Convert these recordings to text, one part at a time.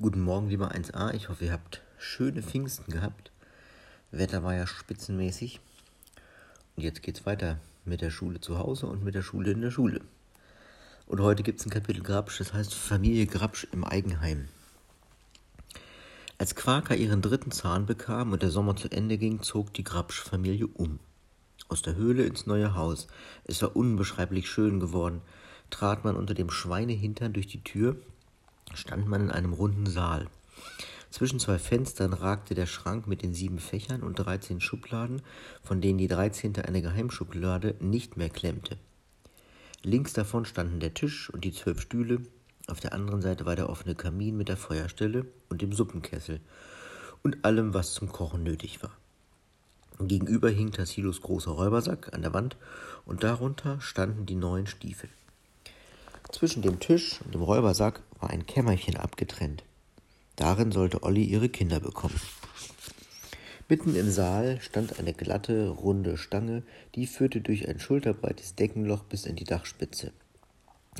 Guten Morgen, lieber 1a. Ich hoffe, ihr habt schöne Pfingsten gehabt. Wetter war ja spitzenmäßig. Und jetzt geht's weiter mit der Schule zu Hause und mit der Schule in der Schule. Und heute gibt es ein Kapitel Grabsch, das heißt Familie Grabsch im Eigenheim. Als Quaker ihren dritten Zahn bekam und der Sommer zu Ende ging, zog die Grabsch-Familie um. Aus der Höhle ins neue Haus. Es war unbeschreiblich schön geworden. Trat man unter dem Schweinehintern durch die Tür, stand man in einem runden Saal. Zwischen zwei Fenstern ragte der Schrank mit den sieben Fächern und dreizehn Schubladen, von denen die dreizehnte eine Geheimschublade nicht mehr klemmte. Links davon standen der Tisch und die zwölf Stühle, auf der anderen Seite war der offene Kamin mit der Feuerstelle und dem Suppenkessel und allem, was zum Kochen nötig war. Gegenüber hing Tassilos großer Räubersack an der Wand und darunter standen die neuen Stiefel. Zwischen dem Tisch und dem Räubersack war ein Kämmerchen abgetrennt. Darin sollte Olli ihre Kinder bekommen. Mitten im Saal stand eine glatte, runde Stange, die führte durch ein schulterbreites Deckenloch bis in die Dachspitze.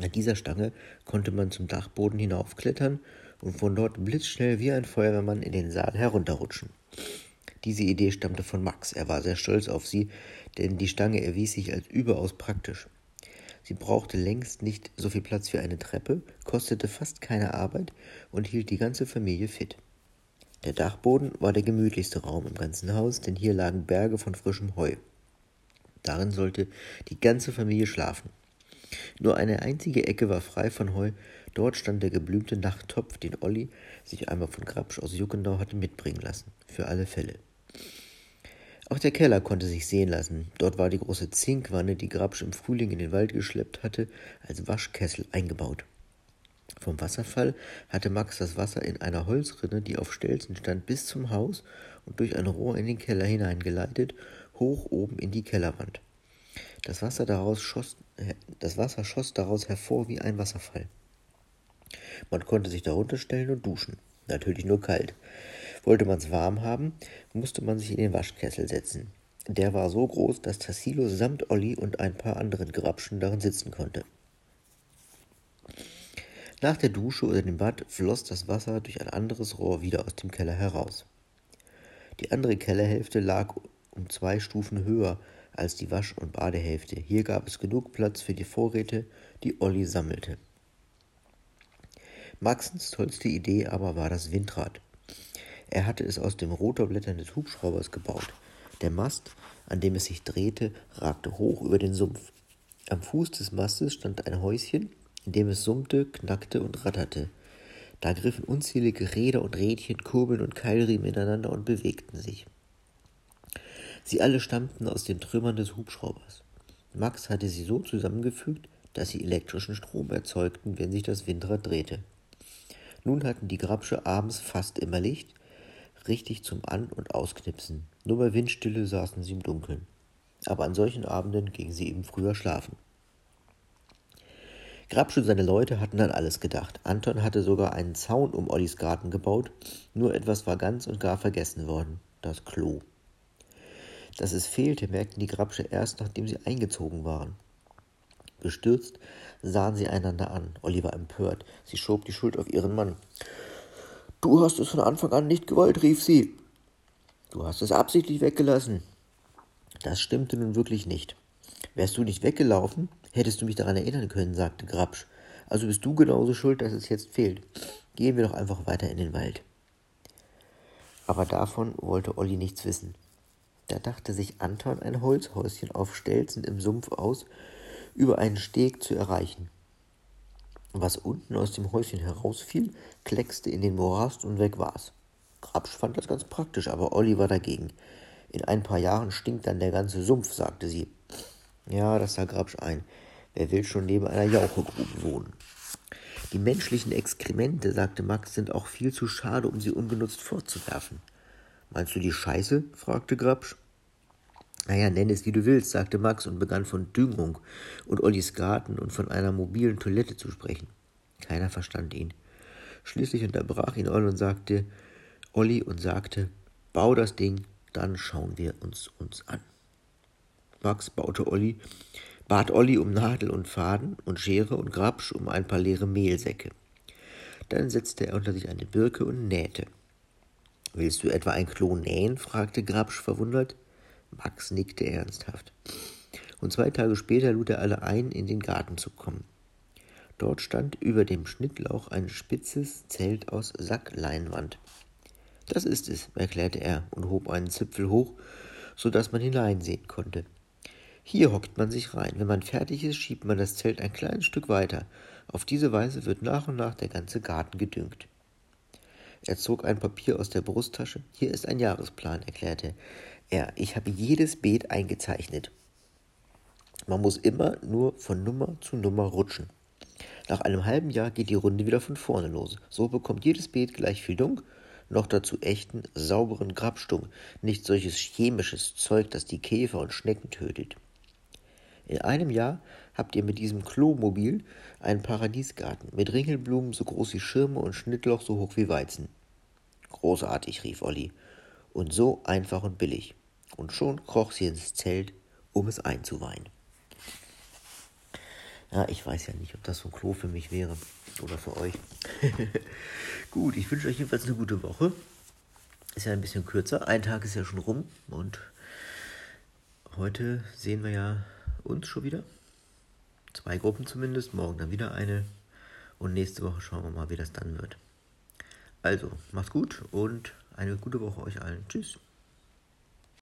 An dieser Stange konnte man zum Dachboden hinaufklettern und von dort blitzschnell wie ein Feuerwehrmann in den Saal herunterrutschen. Diese Idee stammte von Max. Er war sehr stolz auf sie, denn die Stange erwies sich als überaus praktisch. Sie brauchte längst nicht so viel Platz wie eine Treppe, kostete fast keine Arbeit und hielt die ganze Familie fit. Der Dachboden war der gemütlichste Raum im ganzen Haus, denn hier lagen Berge von frischem Heu. Darin sollte die ganze Familie schlafen. Nur eine einzige Ecke war frei von Heu, dort stand der geblümte Nachttopf, den Olli sich einmal von Grabsch aus Juckendau hatte mitbringen lassen, für alle Fälle. Auch der Keller konnte sich sehen lassen. Dort war die große Zinkwanne, die Grabsch im Frühling in den Wald geschleppt hatte, als Waschkessel eingebaut. Vom Wasserfall hatte Max das Wasser in einer Holzrinne, die auf Stelzen stand, bis zum Haus und durch ein Rohr in den Keller hineingeleitet, hoch oben in die Kellerwand. Das Wasser, daraus schoss, das Wasser schoss daraus hervor wie ein Wasserfall. Man konnte sich darunter stellen und duschen. Natürlich nur kalt. Wollte man es warm haben, musste man sich in den Waschkessel setzen. Der war so groß, dass Tassilo samt Olli und ein paar anderen Grabschen darin sitzen konnte. Nach der Dusche oder dem Bad floss das Wasser durch ein anderes Rohr wieder aus dem Keller heraus. Die andere Kellerhälfte lag um zwei Stufen höher als die Wasch- und Badehälfte. Hier gab es genug Platz für die Vorräte, die Olli sammelte. Maxens tollste Idee aber war das Windrad. Er hatte es aus den Rotorblättern des Hubschraubers gebaut. Der Mast, an dem es sich drehte, ragte hoch über den Sumpf. Am Fuß des Mastes stand ein Häuschen, in dem es summte, knackte und ratterte. Da griffen unzählige Räder und Rädchen, Kurbeln und Keilriemen ineinander und bewegten sich. Sie alle stammten aus den Trümmern des Hubschraubers. Max hatte sie so zusammengefügt, dass sie elektrischen Strom erzeugten, wenn sich das Windrad drehte. Nun hatten die Grabsche abends fast immer Licht, richtig zum An- und Ausknipsen. Nur bei Windstille saßen sie im Dunkeln. Aber an solchen Abenden gingen sie eben früher schlafen. Grabsch und seine Leute hatten an alles gedacht. Anton hatte sogar einen Zaun um Ollis Garten gebaut, nur etwas war ganz und gar vergessen worden: das Klo. Dass es fehlte, merkten die Grabsche erst, nachdem sie eingezogen waren. Bestürzt sahen sie einander an. Olli war empört. Sie schob die Schuld auf ihren Mann. Du hast es von Anfang an nicht gewollt, rief sie. Du hast es absichtlich weggelassen. Das stimmte nun wirklich nicht. Wärst du nicht weggelaufen, hättest du mich daran erinnern können, sagte Grabsch. Also bist du genauso schuld, dass es jetzt fehlt. Gehen wir doch einfach weiter in den Wald. Aber davon wollte Olli nichts wissen. Da dachte sich Anton ein Holzhäuschen auf Stelzen im Sumpf aus, über einen Steg zu erreichen. Was unten aus dem Häuschen herausfiel, kleckste in den Morast und weg war's. Grabsch fand das ganz praktisch, aber Olli war dagegen. In ein paar Jahren stinkt dann der ganze Sumpf, sagte sie. Ja, das sah Grabsch ein. Wer will schon neben einer Jauchegrube wohnen? Die menschlichen Exkremente, sagte Max, sind auch viel zu schade, um sie ungenutzt fortzuwerfen. Meinst du die Scheiße? fragte Grabsch. Naja, nenn es wie du willst, sagte Max und begann von Düngung und Ollis Garten und von einer mobilen Toilette zu sprechen. Keiner verstand ihn. Schließlich unterbrach ihn Olli und sagte, Olli und sagte, bau das Ding, dann schauen wir uns uns an. Max baute Olli, bat Olli um Nadel und Faden und Schere und Grabsch um ein paar leere Mehlsäcke. Dann setzte er unter sich eine Birke und nähte. Willst du etwa ein Klo nähen? fragte Grabsch verwundert. Max nickte ernsthaft. Und zwei Tage später lud er alle ein, in den Garten zu kommen. Dort stand über dem Schnittlauch ein spitzes Zelt aus Sackleinwand. Das ist es, erklärte er und hob einen Zipfel hoch, so dass man hineinsehen konnte. Hier hockt man sich rein. Wenn man fertig ist, schiebt man das Zelt ein kleines Stück weiter. Auf diese Weise wird nach und nach der ganze Garten gedüngt. Er zog ein Papier aus der Brusttasche. Hier ist ein Jahresplan, erklärte er. Ich habe jedes Beet eingezeichnet. Man muss immer nur von Nummer zu Nummer rutschen. Nach einem halben Jahr geht die Runde wieder von vorne los. So bekommt jedes Beet gleich viel Dunk, noch dazu echten, sauberen Grabstunk, nicht solches chemisches Zeug, das die Käfer und Schnecken tötet. In einem Jahr habt ihr mit diesem Klomobil einen Paradiesgarten mit Ringelblumen so groß wie Schirme und Schnittloch so hoch wie Weizen. Großartig, rief Olli. Und so einfach und billig. Und schon kroch sie ins Zelt, um es einzuweihen. Ja, ich weiß ja nicht, ob das so ein Klo für mich wäre oder für euch. Gut, ich wünsche euch jedenfalls eine gute Woche. Ist ja ein bisschen kürzer. Ein Tag ist ja schon rum und heute sehen wir ja uns schon wieder. Zwei Gruppen zumindest, morgen dann wieder eine. Und nächste Woche schauen wir mal, wie das dann wird. Also, macht's gut und eine gute Woche euch allen. Tschüss.